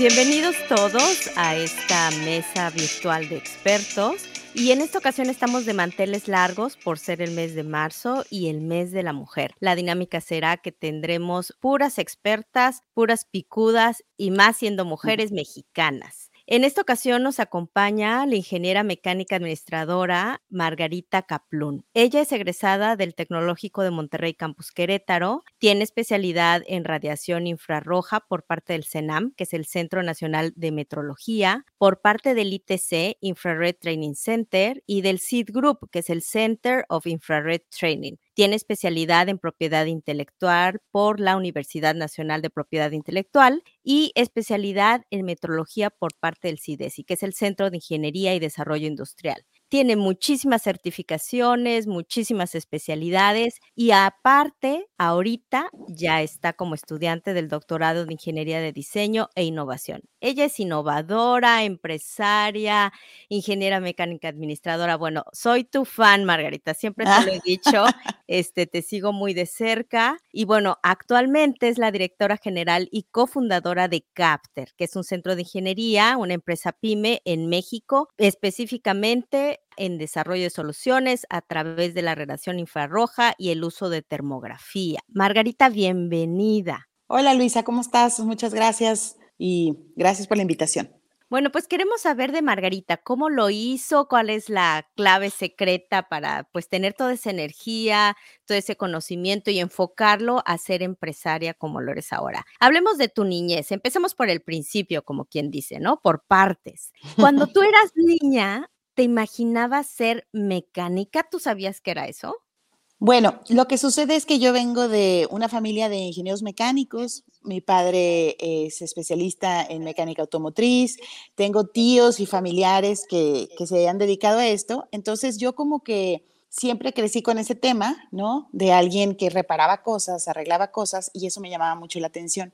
Bienvenidos todos a esta mesa virtual de expertos. Y en esta ocasión estamos de manteles largos por ser el mes de marzo y el mes de la mujer. La dinámica será que tendremos puras expertas, puras picudas y más siendo mujeres mexicanas. En esta ocasión nos acompaña la ingeniera mecánica administradora Margarita Caplún. Ella es egresada del Tecnológico de Monterrey Campus Querétaro, tiene especialidad en radiación infrarroja por parte del CENAM, que es el Centro Nacional de Metrología, por parte del ITC, Infrared Training Center, y del CID Group, que es el Center of Infrared Training. Tiene especialidad en propiedad intelectual por la Universidad Nacional de Propiedad Intelectual y especialidad en metrología por parte del CIDESI, que es el Centro de Ingeniería y Desarrollo Industrial tiene muchísimas certificaciones, muchísimas especialidades y aparte, ahorita ya está como estudiante del doctorado de Ingeniería de Diseño e Innovación. Ella es innovadora, empresaria, ingeniera mecánica administradora. Bueno, soy tu fan, Margarita, siempre te lo he dicho, este, te sigo muy de cerca y bueno, actualmente es la directora general y cofundadora de Capter, que es un centro de ingeniería, una empresa pyme en México, específicamente en desarrollo de soluciones a través de la relación infrarroja y el uso de termografía. Margarita, bienvenida. Hola Luisa, ¿cómo estás? Muchas gracias y gracias por la invitación. Bueno, pues queremos saber de Margarita, cómo lo hizo, cuál es la clave secreta para pues tener toda esa energía, todo ese conocimiento y enfocarlo a ser empresaria como lo eres ahora. Hablemos de tu niñez, empecemos por el principio, como quien dice, ¿no? Por partes. Cuando tú eras niña, ¿te imaginabas ser mecánica? ¿Tú sabías que era eso? Bueno, lo que sucede es que yo vengo de una familia de ingenieros mecánicos. Mi padre es especialista en mecánica automotriz. Tengo tíos y familiares que, que se han dedicado a esto. Entonces yo como que siempre crecí con ese tema, ¿no? De alguien que reparaba cosas, arreglaba cosas y eso me llamaba mucho la atención.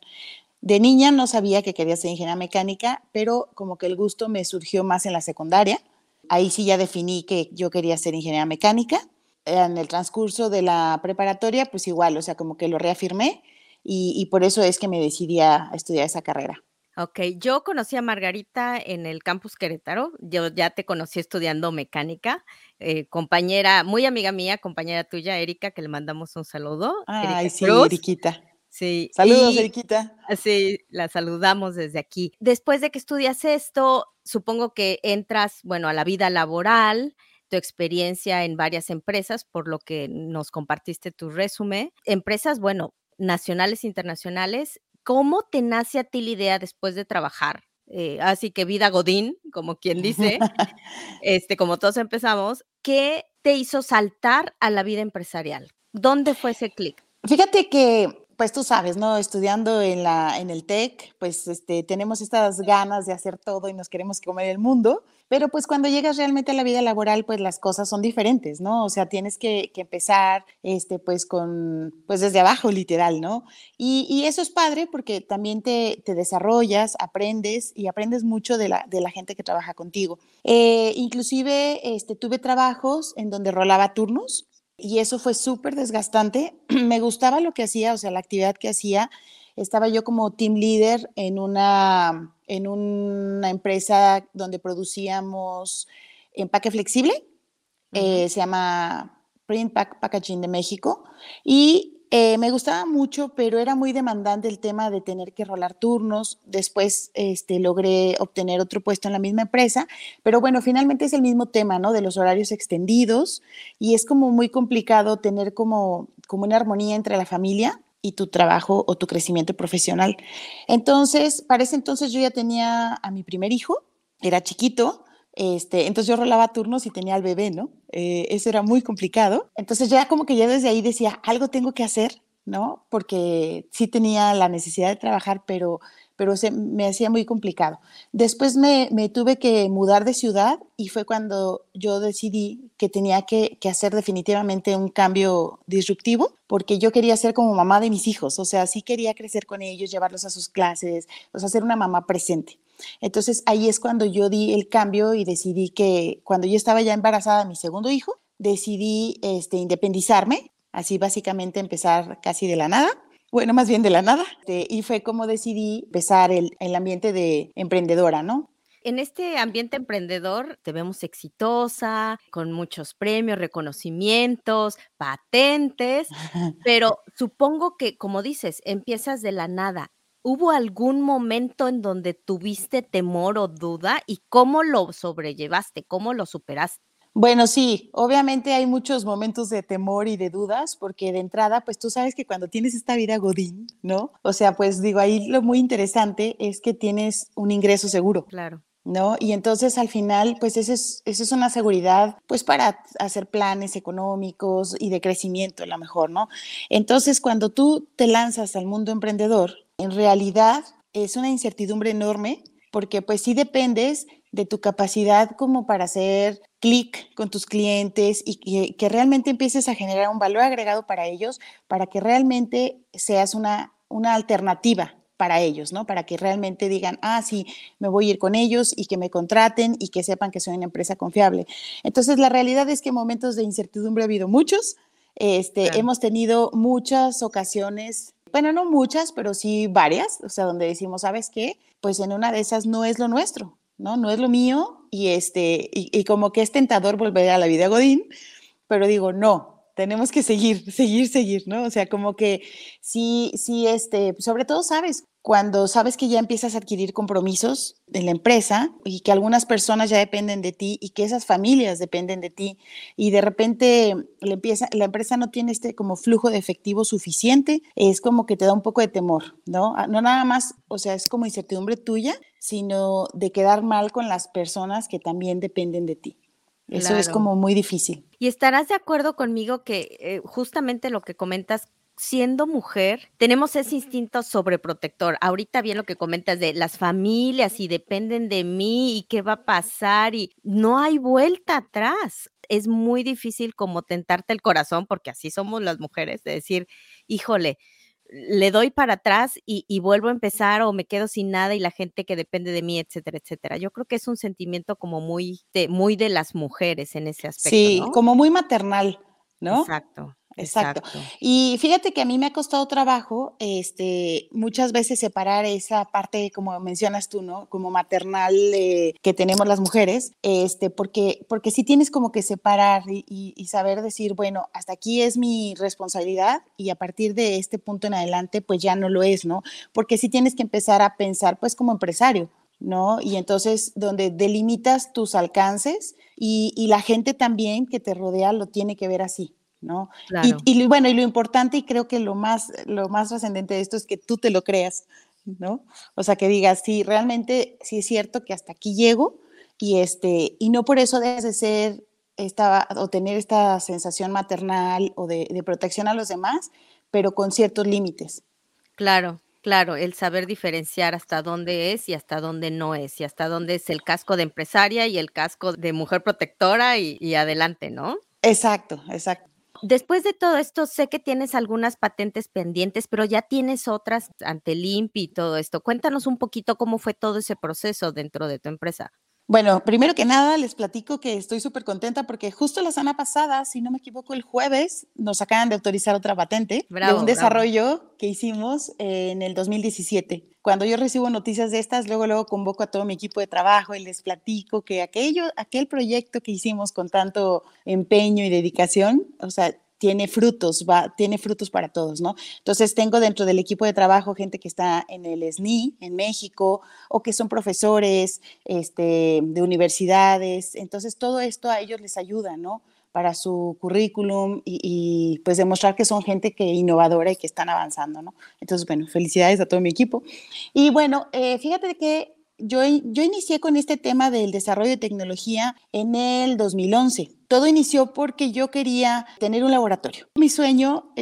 De niña no sabía que quería ser ingeniera mecánica, pero como que el gusto me surgió más en la secundaria Ahí sí ya definí que yo quería ser ingeniera mecánica. En el transcurso de la preparatoria, pues igual, o sea, como que lo reafirmé y, por eso es que me decidí a estudiar esa carrera. Ok, yo conocí a Margarita en el campus Querétaro, yo ya te conocí estudiando mecánica, eh, compañera, muy amiga mía, compañera tuya, Erika, que le mandamos un saludo. Ay, sí, Eriquita. Sí. Saludos, Eriquita. Sí, la saludamos desde aquí. Después de que estudias esto, supongo que entras, bueno, a la vida laboral, tu experiencia en varias empresas, por lo que nos compartiste tu resumen. Empresas, bueno, nacionales, internacionales. ¿Cómo te nace a ti la idea después de trabajar? Eh, así que vida Godín, como quien dice, este, como todos empezamos, ¿qué te hizo saltar a la vida empresarial? ¿Dónde fue ese clic? Fíjate que pues tú sabes, ¿no? Estudiando en, la, en el TEC, pues este, tenemos estas ganas de hacer todo y nos queremos comer el mundo, pero pues cuando llegas realmente a la vida laboral, pues las cosas son diferentes, ¿no? O sea, tienes que, empezar, este, pues con, pues desde abajo, literal, ¿no? Y, eso es padre porque también te, desarrollas, aprendes y aprendes mucho de la, de la gente que trabaja contigo. Eh, inclusive, este, tuve trabajos en donde rolaba turnos, y eso fue súper desgastante. Me gustaba lo que hacía, o sea, la actividad que hacía. Estaba yo como team leader en una, en una empresa donde producíamos empaque flexible, eh, se llama Print Pack Packaging de México, y eh, me gustaba mucho, pero era muy demandante el tema de tener que rolar turnos. Después este, logré obtener otro puesto en la misma empresa, pero bueno, finalmente es el mismo tema, ¿no? De los horarios extendidos y es como muy complicado tener como, como una armonía entre la familia y tu trabajo o tu crecimiento profesional. Entonces, para ese entonces yo ya tenía a mi primer hijo, era chiquito, este, entonces yo rolaba turnos y tenía al bebé, ¿no? Eh, eso era muy complicado. Entonces ya como que ya desde ahí decía, algo tengo que hacer, ¿no? Porque sí tenía la necesidad de trabajar, pero, pero se, me hacía muy complicado. Después me, me, tuve que mudar de ciudad y fue cuando yo decidí que tenía que, que, hacer definitivamente un cambio disruptivo, porque yo quería ser como mamá de mis hijos, o sea, sí quería crecer con ellos, llevarlos a sus clases, o sea, ser una mamá presente. Entonces ahí es cuando yo di el cambio y decidí que cuando yo estaba ya embarazada de mi segundo hijo, decidí este, independizarme, así básicamente empezar casi de la nada. Bueno, más bien de la nada. Este, y fue como decidí empezar el, el ambiente de emprendedora, ¿no? En este ambiente emprendedor te vemos exitosa, con muchos premios, reconocimientos, patentes, pero supongo que, como dices, empiezas de la nada. ¿Hubo algún momento en donde tuviste temor o duda y cómo lo sobrellevaste, cómo lo superaste? Bueno, sí, obviamente hay muchos momentos de temor y de dudas, porque de entrada, pues tú sabes que cuando tienes esta vida godín, ¿no? O sea, pues digo, ahí lo muy interesante es que tienes un ingreso seguro. Claro. ¿no? Y entonces al final, pues eso es, eso es una seguridad, pues para hacer planes económicos y de crecimiento, a lo mejor, ¿no? Entonces, cuando tú te lanzas al mundo emprendedor, en realidad es una incertidumbre enorme, porque pues sí dependes de tu capacidad como para hacer clic con tus clientes y que, que, realmente empieces a generar un valor agregado para ellos, para que realmente seas una, una alternativa para ellos, ¿no? Para que realmente digan, ah, sí, me voy a ir con ellos y que me contraten y que sepan que soy una empresa confiable. Entonces, la realidad es que momentos de incertidumbre ha habido muchos. Este, claro. Hemos tenido muchas ocasiones, bueno, no muchas, pero sí varias, o sea, donde decimos, ¿sabes qué? Pues en una de esas no es lo nuestro, ¿no? No es lo mío y, este, y, como que es tentador volver a la vida Godín, pero digo, no, tenemos que seguir, seguir, seguir, ¿no? O sea, como que sí, sí, este, sobre todo sabes, cuando sabes que ya empiezas a adquirir compromisos en la empresa y que algunas personas ya dependen de ti y que esas familias dependen de ti y de repente la, empieza, la empresa no tiene este como flujo de efectivo suficiente, es como que te da un poco de temor, ¿no? Ah, no nada más, o sea, es como incertidumbre tuya, sino de quedar mal con las personas que también dependen de ti. Eso claro. es como muy difícil. Y estarás de acuerdo conmigo que eh, justamente lo que comentas, siendo mujer, tenemos ese instinto sobreprotector. Ahorita bien lo que comentas de las familias y dependen de mí y qué va a pasar y no hay vuelta atrás. Es muy difícil como tentarte el corazón, porque así somos las mujeres, de decir, híjole, le doy para atrás y, y, vuelvo a empezar o me quedo sin nada y la gente que depende de mí, etcétera, etcétera. Yo creo que es un sentimiento como muy de, muy de las mujeres en ese aspecto. Sí, ¿no? como muy maternal, ¿no? Exacto. Exacto. Exacto. Y fíjate que a mí me ha costado trabajo, este, muchas veces separar esa parte, como mencionas tú, ¿no? Como maternal eh, que tenemos las mujeres, este, porque, porque sí tienes como que separar y, saber decir, bueno, hasta aquí es mi responsabilidad y a partir de este punto en adelante, pues ya no lo es, ¿no? Porque sí tienes que empezar a pensar, pues como empresario, ¿no? Y entonces, donde delimitas tus alcances y, y la gente también que te rodea lo tiene que ver así. ¿No? Claro. Y, y, bueno, y lo importante y creo que lo más, lo más trascendente de esto es que tú te lo creas, ¿no? O sea, que digas, sí, realmente sí es cierto que hasta aquí llego y, este, y no por eso debes de ser esta, o tener esta sensación maternal o de, de protección a los demás, pero con ciertos límites. Claro, Claro, el saber diferenciar hasta dónde es y hasta dónde no es, y hasta dónde es el casco de empresaria y el casco de mujer protectora y, y adelante, ¿no? Exacto, exacto. Después de todo esto, sé que tienes algunas patentes pendientes, pero ya tienes otras ante el y todo esto. Cuéntanos un poquito cómo fue todo ese proceso dentro de tu empresa. Bueno, primero que nada les platico que estoy súper contenta porque justo la semana pasada, si no me equivoco, el jueves nos acaban de autorizar otra patente bravo, de un desarrollo bravo. que hicimos en el 2017. Cuando yo recibo noticias de estas, luego luego convoco a todo mi equipo de trabajo y les platico que aquello, aquel proyecto que hicimos con tanto empeño y dedicación, o sea, tiene frutos, va, tiene frutos para todos, ¿no? Entonces tengo dentro del equipo de trabajo gente que está en el SNI, en México, o que son profesores este, de universidades. Entonces todo esto a ellos les ayuda, ¿no? Para su currículum y, pues demostrar que son gente que innovadora y que están avanzando, ¿no? Entonces, bueno, felicidades a todo mi equipo. Y bueno, eh, fíjate que yo, inicié con este tema del desarrollo de tecnología en el 2011. Todo inició porque yo quería tener un laboratorio. Mi sueño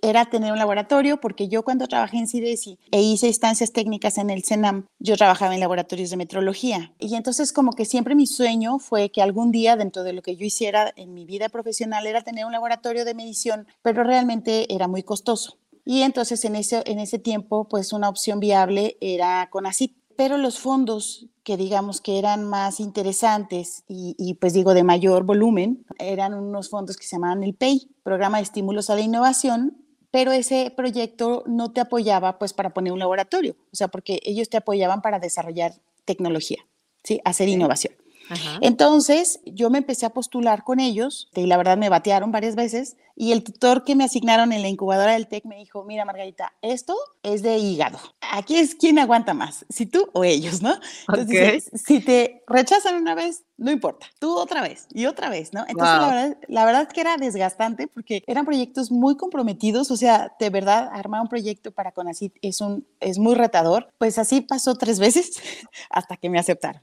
era tener un laboratorio porque yo cuando trabajé en CIDESI e hice instancias técnicas en el CENAM, yo trabajaba en laboratorios de metrología. Y entonces como que siempre mi sueño fue que algún día dentro de lo que yo hiciera en mi vida profesional era tener un laboratorio de medición, pero realmente era muy costoso. Y entonces en ese, en ese tiempo, pues una opción viable era CONACYT pero los fondos que digamos que eran más interesantes y, y, pues digo de mayor volumen, eran unos fondos que se llamaban el PEI, Programa de Estímulos a la Innovación, pero ese proyecto no te apoyaba pues para poner un laboratorio, o sea, porque ellos te apoyaban para desarrollar tecnología, ¿sí? Hacer innovación. Entonces, yo me empecé a postular con ellos y la verdad me batearon varias veces y el tutor que me asignaron en la incubadora del TEC me dijo, mira Margarita, esto es de hígado. Aquí es quien aguanta más, si tú o ellos, ¿no? Entonces, si te rechazan una vez, no importa, tú otra vez y otra vez, ¿no? Entonces, la, verdad, la verdad que era desgastante porque eran proyectos muy comprometidos, o sea, de verdad, armar un proyecto para Conacit es, un, es muy retador. Pues así pasó tres veces hasta que me aceptaron.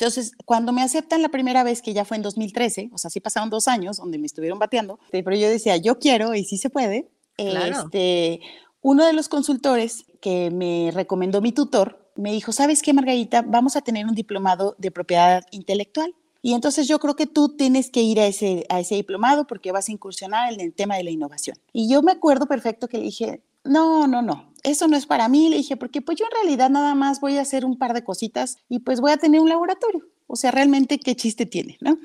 Entonces, cuando me aceptan la primera vez, que ya fue en 2013, o sea, sí pasaron dos años donde me estuvieron bateando, pero yo decía, yo quiero y sí se puede. Este, uno de los consultores que me recomendó mi tutor me dijo, ¿sabes qué, Margarita? Vamos a tener un diplomado de propiedad intelectual. Y entonces yo creo que tú tienes que ir a ese, a ese diplomado porque vas a incursionar en el tema de la innovación. Y yo me acuerdo perfecto que le dije, no, no, no, eso no es para mí, le dije, porque pues yo en realidad nada más voy a hacer un par de cositas y pues voy a tener un laboratorio. O sea, realmente qué chiste tiene, ¿no?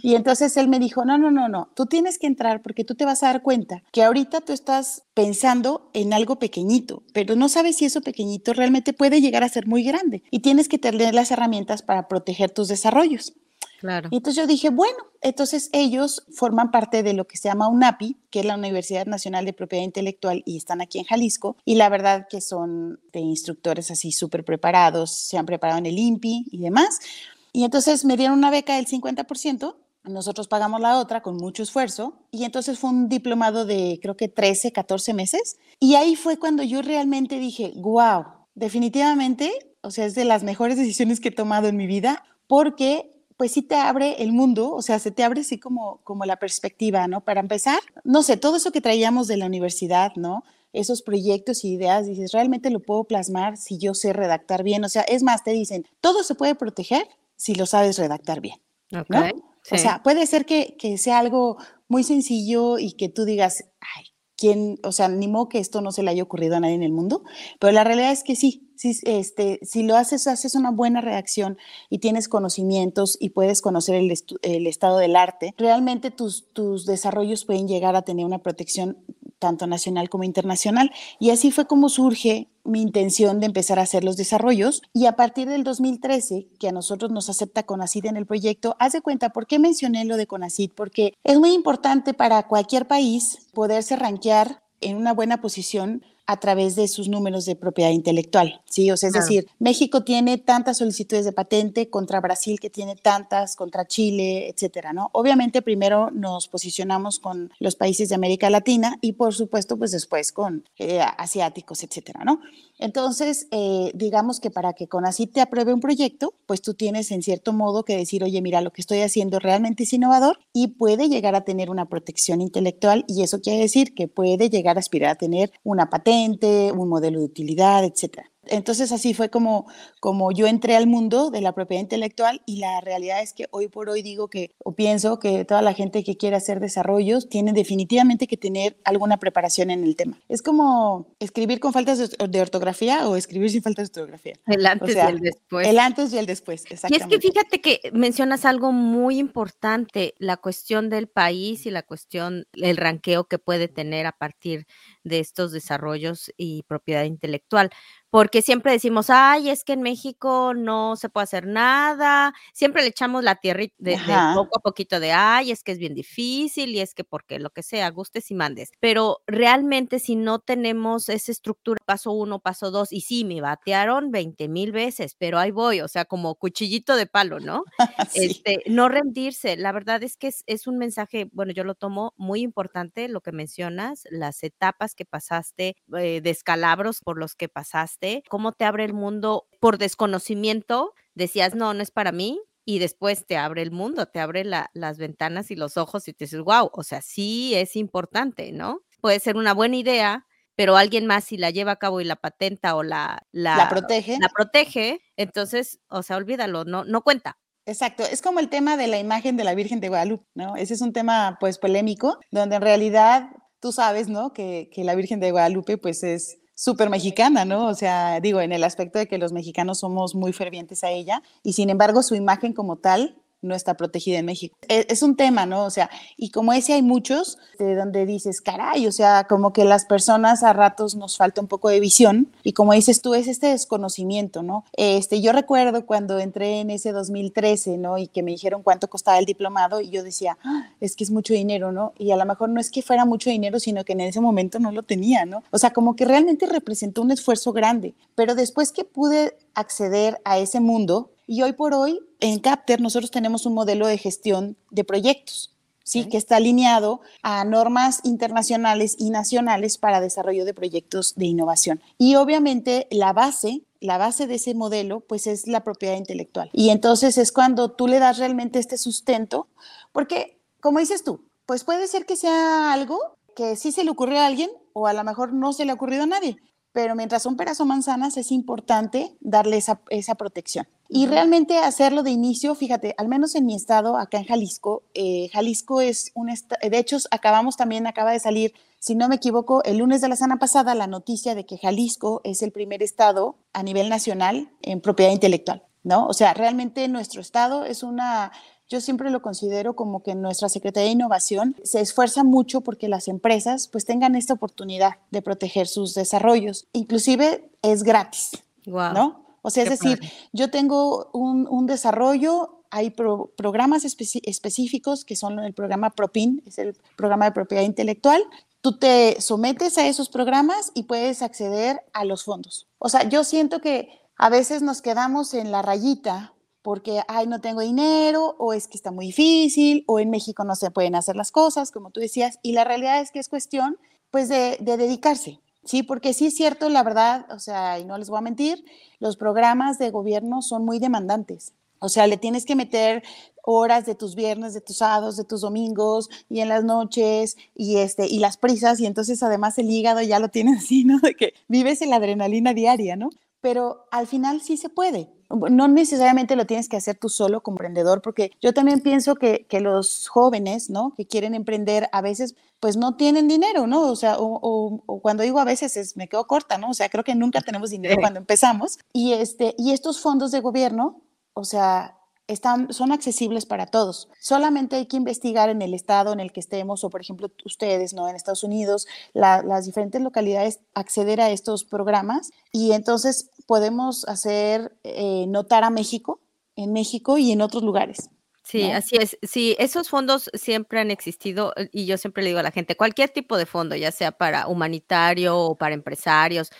Y entonces él me dijo, no, no, no, no, tú tienes que entrar porque tú te vas a dar cuenta que ahorita tú estás pensando en algo pequeñito, pero no sabes si eso pequeñito realmente puede llegar a ser muy grande y tienes que tener las herramientas para proteger tus desarrollos. Y entonces yo dije, bueno, entonces ellos forman parte de lo que se llama UNAPI, que es la Universidad Nacional de Propiedad Intelectual, y están aquí en Jalisco. Y la verdad que son de instructores así súper preparados, se han preparado en el INPI y demás. Y entonces me dieron una beca del 50%. Nosotros pagamos la otra con mucho esfuerzo y entonces fue un diplomado de creo que 13, 14 meses y ahí fue cuando yo realmente dije, wow, definitivamente, o sea, es de las mejores decisiones que he tomado en mi vida porque pues sí te abre el mundo, o sea, se te abre así como, como la perspectiva, ¿no? Para empezar, no sé, todo eso que traíamos de la universidad, ¿no? Esos proyectos y ideas, dices, realmente lo puedo plasmar si yo sé redactar bien. O sea, es más, te dicen, todo se puede proteger si lo sabes redactar bien. ¿no? O sea, puede ser que, que sea algo muy sencillo y que tú digas, ay, ¿quién, o sea, ni modo que esto no se le haya ocurrido a nadie en el mundo, pero la realidad es que sí, si, este, si lo haces, haces una buena reacción y tienes conocimientos y puedes conocer el, el estado del arte, realmente tus, tus desarrollos pueden llegar a tener una protección tanto nacional como internacional. Y así fue como surge mi intención de empezar a hacer los desarrollos. Y a partir del 2013, que a nosotros nos acepta CONACID en el proyecto, haz de cuenta, ¿por qué mencioné lo de CONACID? Porque es muy importante para cualquier país poderse rankear en una buena posición a través de sus números de propiedad intelectual, ¿sí? O sea, es decir, México tiene tantas solicitudes de patente contra Brasil que tiene tantas, contra Chile, etcétera, ¿no? Obviamente primero nos posicionamos con los países de América Latina y por supuesto pues después con eh, asiáticos, etcétera, ¿no? Entonces, eh, digamos que para que CONACYT te apruebe un proyecto, pues tú tienes en cierto modo que decir, oye, mira, lo que estoy haciendo realmente es innovador y puede llegar a tener una protección intelectual y eso quiere decir que puede llegar a aspirar a tener una patente, un modelo de utilidad, etcétera. Entonces así fue como, como yo entré al mundo de la propiedad intelectual y la realidad es que hoy por hoy digo que o pienso que toda la gente que quiere hacer desarrollos tiene definitivamente que tener alguna preparación en el tema. Es como escribir con faltas de ortografía o escribir sin faltas de ortografía. El antes y el después. El antes y el después, exactamente. Y es que fíjate que mencionas algo muy importante, la cuestión del país y la cuestión, el ranqueo que puede tener a partir de estos desarrollos y propiedad intelectual porque siempre decimos, ay, es que en México no se puede hacer nada, siempre le echamos la tierra de, poco a poquito de, ay, es que es bien difícil y es que porque lo que sea, gustes y mandes, pero realmente si no tenemos esa estructura, paso uno, paso dos, y sí, me batearon 20 mil veces, pero ahí voy, o sea, como cuchillito de palo, ¿no? este, no rendirse, la verdad es que es, es un mensaje, bueno, yo lo tomo muy importante, lo que mencionas, las etapas que pasaste, eh, descalabros por los que pasaste cómo te abre el mundo por desconocimiento, decías, no, no es para mí, y después te abre el mundo, te abre las ventanas y los ojos y te dices, wow, o sea, sí es importante, ¿no? Puede ser una buena idea, pero alguien más si la lleva a cabo y la patenta o la, la, protege. La protege, entonces, o sea, olvídalo, no, no cuenta. Exacto, es como el tema de la imagen de la Virgen de Guadalupe, ¿no? Ese es un tema pues polémico, donde en realidad tú sabes, ¿no? Que, que la Virgen de Guadalupe pues es súper mexicana, ¿no? O sea, digo, en el aspecto de que los mexicanos somos muy fervientes a ella y sin embargo su imagen como tal no está protegida en México. Es, es, un tema, ¿no? O sea, y como ese hay muchos, de donde dices, caray, o sea, como que las personas a ratos nos falta un poco de visión y como dices tú, es este desconocimiento, ¿no? Este, yo recuerdo cuando entré en ese 2013, ¿no? Y que me dijeron cuánto costaba el diplomado y yo decía, ah, es que es mucho dinero, ¿no? Y a lo mejor no es que fuera mucho dinero, sino que en ese momento no lo tenía, ¿no? O sea, como que realmente representó un esfuerzo grande, pero después que pude acceder a ese mundo, y hoy por hoy en Capter nosotros tenemos un modelo de gestión de proyectos. ¿sí? que está alineado a normas internacionales y nacionales para desarrollo de proyectos de innovación. Y obviamente la base la base de ese modelo, pues es la propiedad intelectual. Y entonces es cuando tú le das realmente este sustento, porque, como dices tú, pues puede ser que sea algo que sí se le ocurrió a alguien o a lo mejor no se le ha ocurrido a nadie, pero mientras son peras o manzanas es importante darle esa, esa protección. Y realmente hacerlo de inicio, fíjate, al menos en mi estado, acá en Jalisco, eh, Jalisco es un estado, de hecho acabamos también, acaba de salir, si no me equivoco, el lunes de la semana pasada la noticia de que Jalisco es el primer estado a nivel nacional en propiedad intelectual, ¿no? O sea, realmente nuestro estado es una yo siempre lo considero como que nuestra Secretaría de Innovación se esfuerza mucho porque las empresas pues tengan esta oportunidad de proteger sus desarrollos. Inclusive es gratis, ¿no? O sea, es decir, yo tengo un, desarrollo, hay programas específicos que son el programa PROPIN, es el programa de propiedad intelectual. Tú te sometes a esos programas y puedes acceder a los fondos. O sea, yo siento que a veces nos quedamos en la rayita porque, ay, no tengo dinero, o es que está muy difícil, o en México no se pueden hacer las cosas, como tú decías, y la realidad es que es cuestión, pues, de, dedicarse, ¿sí? Porque sí es cierto, la verdad, o sea, y no les voy a mentir, los programas de gobierno son muy demandantes. O sea, le tienes que meter horas de tus viernes, de tus sábados, de tus domingos y en las noches y este y las prisas y entonces además el hígado ya lo tienes así, ¿no? De que vives en la adrenalina diaria, ¿no? Pero al final sí se puede no necesariamente lo tienes que hacer tú solo como emprendedor, porque yo también pienso que, los jóvenes, ¿no? Que quieren emprender a veces, pues no tienen dinero, ¿no? O sea, o, cuando digo a veces es, me quedo corta, ¿no? O sea, creo que nunca tenemos dinero cuando empezamos. Y, este, y estos fondos de gobierno, o sea, están, son accesibles para todos. Solamente hay que investigar en el estado en el que estemos, o por ejemplo ustedes, ¿no? En Estados Unidos, las diferentes localidades, acceder a estos programas y entonces podemos hacer eh, notar a México, en México y en otros lugares. Sí, así es. Sí, esos fondos siempre han existido y yo siempre le digo a la gente, cualquier tipo de fondo, ya sea para humanitario o para empresarios,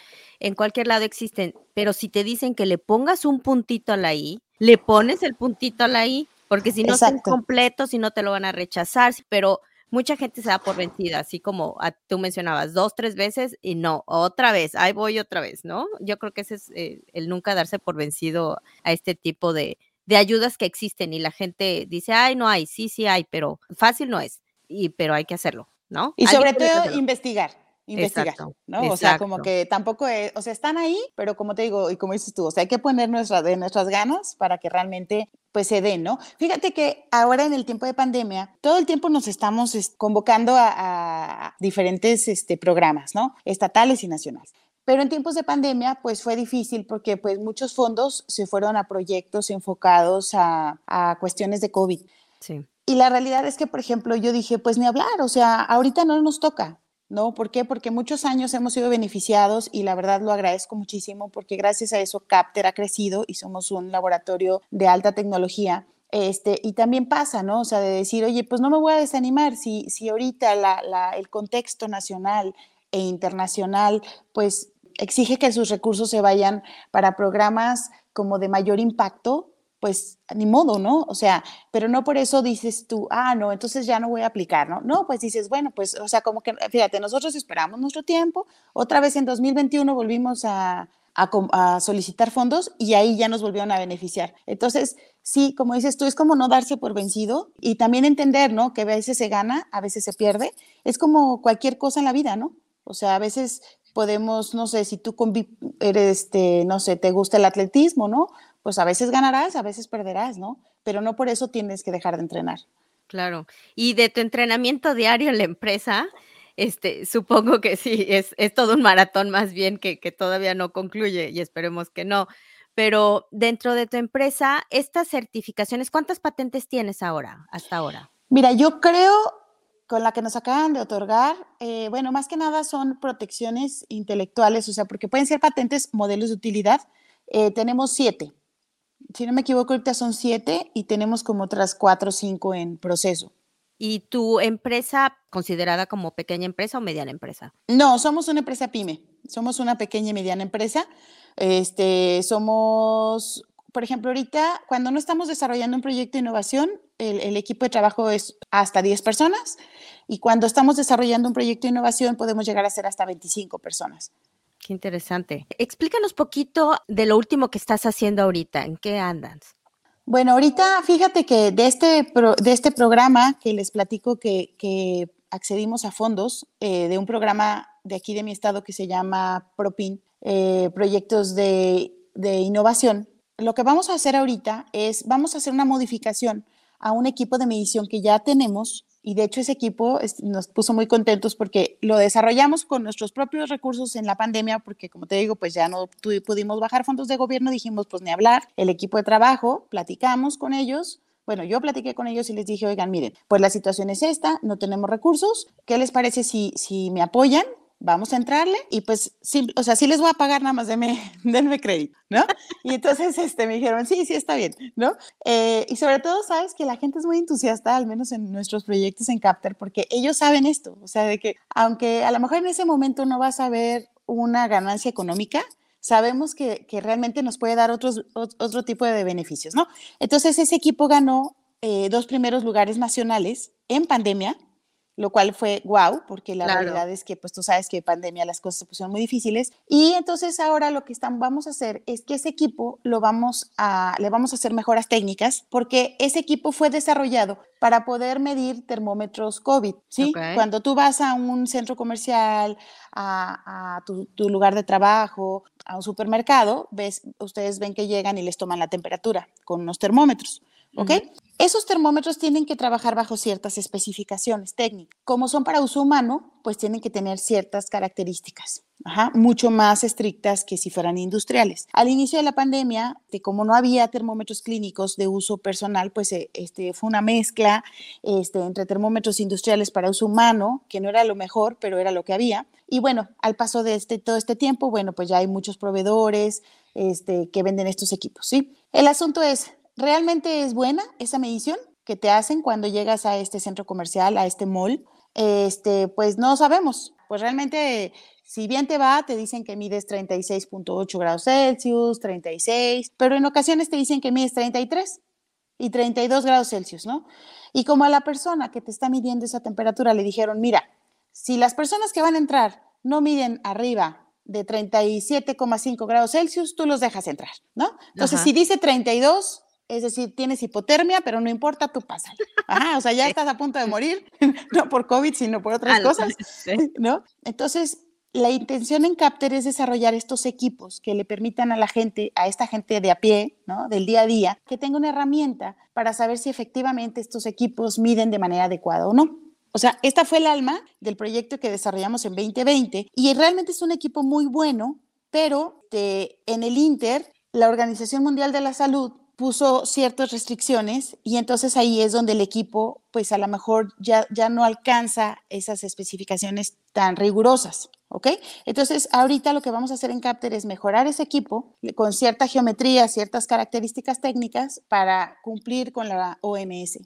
en cualquier lado existen, pero si te dicen que le pongas un puntito a la I, le pones el puntito a la I, porque si no es completo, si no te lo van a rechazar, pero mucha gente se da por vencida, así como tú mencionabas, dos, tres veces y no, otra vez, ahí voy otra vez, ¿no? Yo creo que ese es eh, el nunca darse por vencido a este tipo de, de ayudas que existen y la gente dice, ay, no hay, sí, sí hay, pero fácil no es, y, pero hay que hacerlo, ¿no? Y sobre todo investigar investigar, ¿no? O sea, como que tampoco es, o sea, están ahí, pero como te digo, y como dices tú, o sea, hay que poner nuestra, de nuestras ganas para que realmente pues se den, ¿no? Fíjate que ahora en el tiempo de pandemia, todo el tiempo nos estamos convocando a, diferentes este, programas, ¿no? Estatales y nacionales. Pero en tiempos de pandemia, pues fue difícil porque pues muchos fondos se fueron a proyectos enfocados a, a cuestiones de COVID. Sí. Y la realidad es que, por ejemplo, yo dije, pues ni hablar, o sea, ahorita no nos toca, ¿no? ¿Por qué? Porque muchos años hemos sido beneficiados y la verdad lo agradezco muchísimo porque gracias a eso Capter ha crecido y somos un laboratorio de alta tecnología. Este, y también pasa, ¿no? O sea, de decir, oye, pues no me voy a desanimar si, si ahorita el contexto nacional e internacional, pues exige que sus recursos se vayan para programas como de mayor impacto, pues ni modo, ¿no? O sea, pero no por eso dices tú, ah, no, entonces ya no voy a aplicar, ¿no? No, pues dices, bueno, pues, o sea, como que, fíjate, nosotros esperamos nuestro tiempo, otra vez en 2021 volvimos a, a, solicitar fondos y ahí ya nos volvieron a beneficiar. Entonces, sí, como dices tú, es como no darse por vencido y también entender, ¿no? Que a veces se gana, a veces se pierde. Es como cualquier cosa en la vida, ¿no? O sea, a veces podemos, no sé, si tú eres, este, no sé, te gusta el atletismo, ¿no? pues a veces ganarás, a veces perderás, ¿no? Pero no por eso tienes que dejar de entrenar. Claro. Y de tu entrenamiento diario en la empresa, este, supongo que sí, es, es todo un maratón más bien que, que todavía no concluye y esperemos que no. pero dentro de tu empresa, estas certificaciones, ¿cuántas patentes tienes ahora, hasta ahora? Mira, yo creo con la que nos acaban de otorgar, eh, bueno, más que nada son protecciones intelectuales, o sea, porque pueden ser patentes, modelos de utilidad. Eh, tenemos siete. Si no me equivoco, ahorita son siete y tenemos como otras cuatro o cinco en proceso. ¿Y tu empresa considerada como pequeña empresa o mediana empresa? No, somos una empresa pyme. Somos una pequeña y mediana empresa. Este, somos, por ejemplo, ahorita cuando no estamos desarrollando un proyecto de innovación, el, equipo de trabajo es hasta 10 personas y cuando estamos desarrollando un proyecto de innovación podemos llegar a ser hasta 25 personas. Qué interesante. Explícanos poquito de lo último que estás haciendo ahorita. ¿En qué andas? Bueno, ahorita fíjate que de este, de este programa que les platico que, accedimos a fondos eh, de un programa de aquí de mi estado que se llama PROPIN, eh, Proyectos de, de Innovación, lo que vamos a hacer ahorita es, vamos a hacer una modificación a un equipo de medición que ya tenemos y de hecho ese equipo nos puso muy contentos porque lo desarrollamos con nuestros propios recursos en la pandemia porque como te digo pues ya no pudimos bajar fondos de gobierno, dijimos pues ni hablar, el equipo de trabajo, platicamos con ellos bueno, yo platiqué con ellos y les dije, oigan, miren, pues la situación es esta, no tenemos recursos, ¿qué les parece si, si me apoyan? Vamos a entrarle y pues, sí, o sea, sí les voy a pagar, nada más denme, denme crédito, ¿no? Y entonces este, me dijeron, sí, sí, está bien, ¿no? Eh, y sobre todo, sabes que la gente es muy entusiasta, al menos en nuestros proyectos en Capter, porque ellos saben esto, o sea, de que aunque a lo mejor en ese momento no vas a ver una ganancia económica, sabemos que, que realmente nos puede dar otros, otro tipo de beneficios, ¿no? Entonces ese equipo ganó eh, dos primeros lugares nacionales en pandemia, lo cual fue wow, porque la realidad es que, pues tú sabes que pandemia las cosas se pusieron muy difíciles. Y entonces ahora lo que están, vamos a hacer es que ese equipo lo vamos a, le vamos a hacer mejoras técnicas, porque ese equipo fue desarrollado para poder medir termómetros COVID, ¿sí? Cuando tú vas a un centro comercial, a, tu, tu, lugar de trabajo, a un supermercado, ves, ustedes ven que llegan y les toman la temperatura con unos termómetros. ¿Ok? Esos termómetros tienen que trabajar bajo ciertas especificaciones técnicas. Como son para uso humano, pues tienen que tener ciertas características, mucho más estrictas que si fueran industriales. Al inicio de la pandemia, de como no había termómetros clínicos de uso personal, pues eh, este, fue una mezcla este, entre termómetros industriales para uso humano, que no era lo mejor, pero era lo que había. Y bueno, al paso de este, todo este tiempo, bueno, pues ya hay muchos proveedores este, que venden estos equipos, ¿sí? El asunto es, ¿Realmente es buena esa medición que te hacen cuando llegas a este centro comercial, a este mall? Este, pues no sabemos. Pues realmente, si bien te va, te dicen que mides 36.8 grados Celsius, 36, pero en ocasiones te dicen que mides 33 y 32 grados Celsius, ¿no? Y como a la persona que te está midiendo esa temperatura le dijeron, mira, si las personas que van a entrar no miden arriba de 37,5 grados Celsius, tú los dejas entrar, ¿no? Entonces, si dice 32, es decir, tienes hipotermia, pero no importa, tú pásale. Ajá, o sea, ya estás a punto de morir, no por COVID, sino por otras cosas, ¿no? Entonces, la intención en Capter es desarrollar estos equipos que le permitan a la gente, a esta gente de a pie, ¿no? Del día a día, que tenga una herramienta para saber si efectivamente estos equipos miden de manera adecuada o no. O sea, esta fue el alma del proyecto que desarrollamos en 2020 y realmente es un equipo muy bueno, pero de, en el Inter, la Organización Mundial de la Salud puso ciertas restricciones y entonces ahí es donde el equipo pues a lo mejor ya, ya no alcanza esas especificaciones tan rigurosas, ¿ok? Entonces ahorita lo que vamos a hacer en Capter es mejorar ese equipo con cierta geometría, ciertas características técnicas para cumplir con la OMS.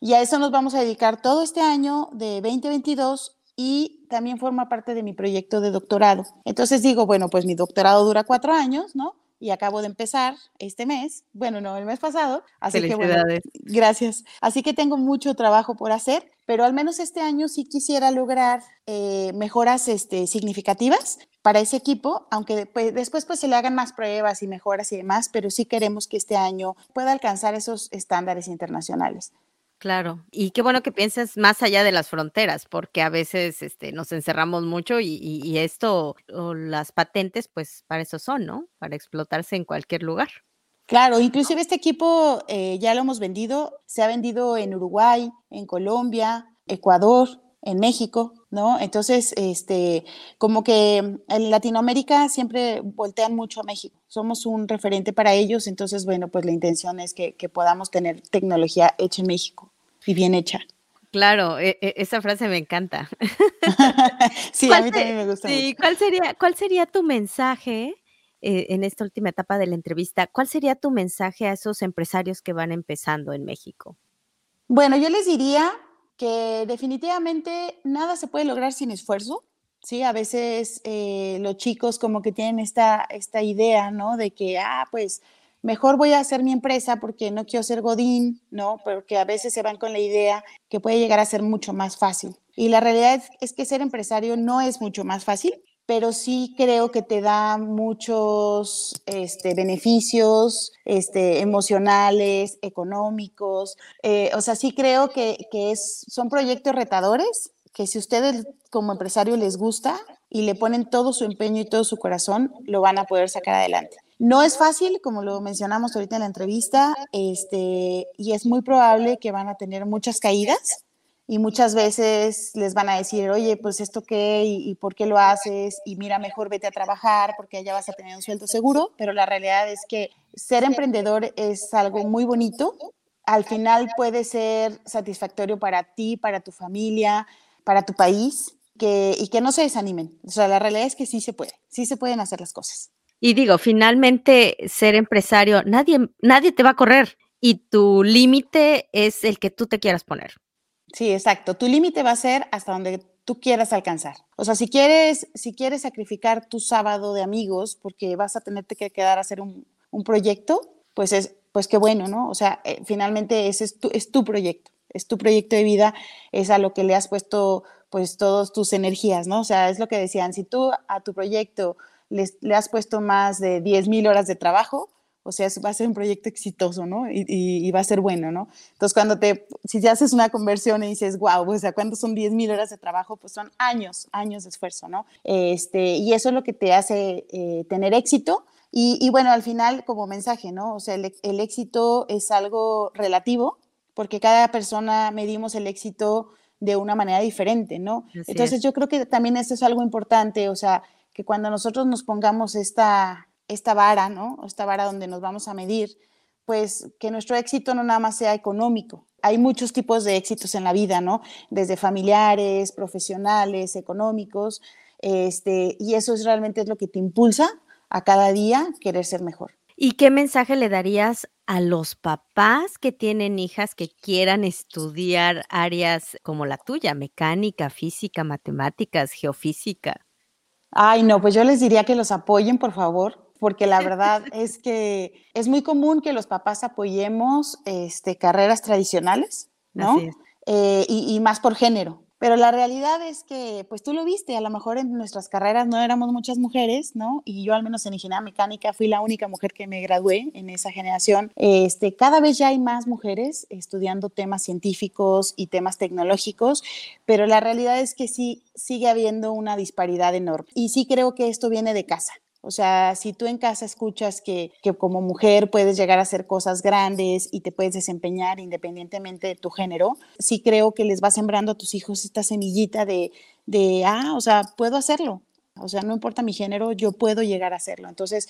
Y a eso nos vamos a dedicar todo este año de 2022 y también forma parte de mi proyecto de doctorado. Entonces digo, bueno, pues mi doctorado dura cuatro años, ¿no? Y acabo de empezar este mes, bueno, no, el mes pasado, así que bueno, gracias. Así que tengo mucho trabajo por hacer, pero al menos este año sí quisiera lograr eh, mejoras este, significativas para ese equipo, aunque después, después pues se le hagan más pruebas y mejoras y demás, pero sí queremos que este año pueda alcanzar esos estándares internacionales. Claro, y qué bueno que pienses más allá de las fronteras, porque a veces este, nos encerramos mucho y, esto, o las patentes, pues para eso son, ¿no? Para explotarse en cualquier lugar. Claro, inclusive este equipo eh, ya lo hemos vendido, se ha vendido en Uruguay, en Colombia, Ecuador, en México, ¿no? Entonces, este, como que en Latinoamérica siempre voltean mucho a México. Somos un referente para ellos, entonces, bueno, pues la intención es que, podamos tener tecnología hecha en México y bien hecha. Claro, e, e, esa frase me encanta. sí, a mí también me gusta. Sí, ¿cuál sería, cuál sería tu mensaje eh, en esta última etapa de la entrevista? ¿Cuál sería tu mensaje a esos empresarios que van empezando en México? Bueno, yo les diría que definitivamente nada se puede lograr sin esfuerzo. Sí, a veces eh, los chicos como que tienen esta, esta idea, ¿no? De que, ah, pues mejor voy a hacer mi empresa porque no quiero ser godín, ¿no? Porque a veces se van con la idea que puede llegar a ser mucho más fácil. Y la realidad es que ser empresario no es mucho más fácil pero sí creo que te da muchos este, beneficios este, emocionales, económicos. Eh, o sea, sí creo que, son proyectos retadores que si ustedes como empresario les gusta y le ponen todo su empeño y todo su corazón, lo van a poder sacar adelante. No es fácil, como lo mencionamos ahorita en la entrevista, este, y es muy probable que van a tener muchas caídas, y muchas veces les van a decir, oye, pues esto qué y, por qué lo haces y mira, mejor vete a trabajar porque allá vas a tener un sueldo seguro, pero la realidad es que ser emprendedor es algo muy bonito, al final puede ser satisfactorio para ti, para tu familia, para tu país, y que no se desanimen. O sea, la realidad es que sí se puede, sí se pueden hacer las cosas. Y digo, finalmente ser empresario, nadie, nadie te va a correr y tu límite es el que tú te quieras poner. Sí, exacto. Tu límite va a ser hasta donde tú quieras alcanzar. O sea, si quieres, si quieres sacrificar tu sábado de amigos porque vas a tenerte que quedar a hacer un, proyecto, pues es, pues qué bueno, ¿no? O sea, eh, finalmente ese es tu, es tu proyecto, es tu proyecto de vida, es a lo que le has puesto pues todas tus energías, ¿no? O sea, es lo que decían, si tú a tu proyecto le has puesto más de 10 mil horas de trabajo, o sea, va a ser un proyecto exitoso, ¿no? Y, va a ser bueno, ¿no? Entonces, cuando te, si ya haces una conversión y dices, wow, o sea, ¿cuántos son 10 mil horas de trabajo? Pues son años, años de esfuerzo, ¿no? Este, y eso es lo que te hace eh, tener éxito. Y, bueno, al final, como mensaje, ¿no? O sea, el, éxito es algo relativo, porque cada persona medimos el éxito de una manera diferente, ¿no? Entonces, yo creo que también eso es algo importante, o sea, que cuando nosotros nos pongamos esta, esta vara, ¿no? Esta vara donde nos vamos a medir, pues que nuestro éxito no nada más sea económico. Hay muchos tipos de éxitos en la vida, ¿no? Desde familiares, profesionales, económicos, este, y eso es realmente es lo que te impulsa a cada día querer ser mejor. ¿Y qué mensaje le darías a los papás que tienen hijas que quieran estudiar áreas como la tuya, mecánica, física, matemáticas, geofísica? Ay, no, pues yo les diría que los apoyen, por favor, porque la verdad es que es muy común que los papás apoyemos este, carreras tradicionales, ¿no? Eh, y, más por género. Pero la realidad es que, pues tú lo viste, a lo mejor en nuestras carreras no éramos muchas mujeres, ¿no? Y yo al menos en ingeniería mecánica fui la única mujer que me gradué en esa generación. Este, cada vez ya hay más mujeres estudiando temas científicos y temas tecnológicos, pero la realidad es que sí sigue habiendo una disparidad enorme. Y sí creo que esto viene de casa. O sea, si tú en casa escuchas que, como mujer puedes llegar a hacer cosas grandes y te puedes desempeñar independientemente de tu género, sí creo que les va sembrando a tus hijos esta semillita de, de, ah, o sea, puedo hacerlo. O sea, no importa mi género, yo puedo llegar a hacerlo. Entonces,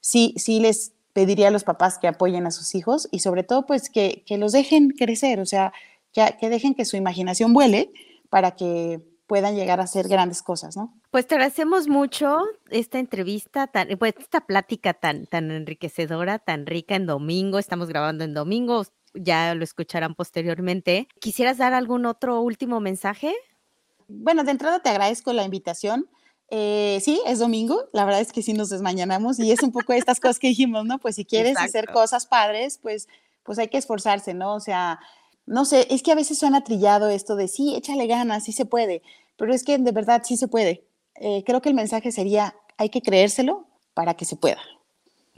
sí, sí les pediría a los papás que apoyen a sus hijos y sobre todo, pues, que, los dejen crecer, o sea, que dejen que su imaginación vuele para que puedan llegar a hacer grandes cosas, ¿no? Pues te agradecemos mucho esta entrevista, tan, pues esta plática tan, tan enriquecedora, tan rica en domingo. Estamos grabando en domingo, ya lo escucharán posteriormente. ¿Quisieras dar algún otro último mensaje? Bueno, de entrada te agradezco la invitación. Eh, sí, es domingo, la verdad es que sí nos desmañanamos y es un poco estas cosas que dijimos, ¿no? Pues si quieres hacer cosas padres, pues, pues hay que esforzarse, ¿no? O sea, no sé, es que a veces suena trillado esto de sí, échale ganas, sí se puede, pero es que de verdad sí se puede. Eh, creo que el mensaje sería, hay que creérselo para que se pueda.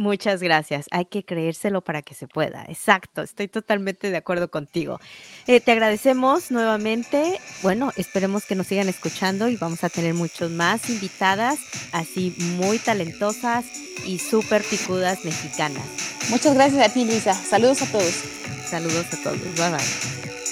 Muchas gracias. Hay que creérselo para que se pueda. Exacto, estoy totalmente de acuerdo contigo. Eh, te agradecemos nuevamente. Bueno, esperemos que nos sigan escuchando y vamos a tener muchos más invitadas, así muy talentosas y súper picudas mexicanas. Muchas gracias a ti, Luisa. Saludos a todos. Saludos a todos. Bye bye.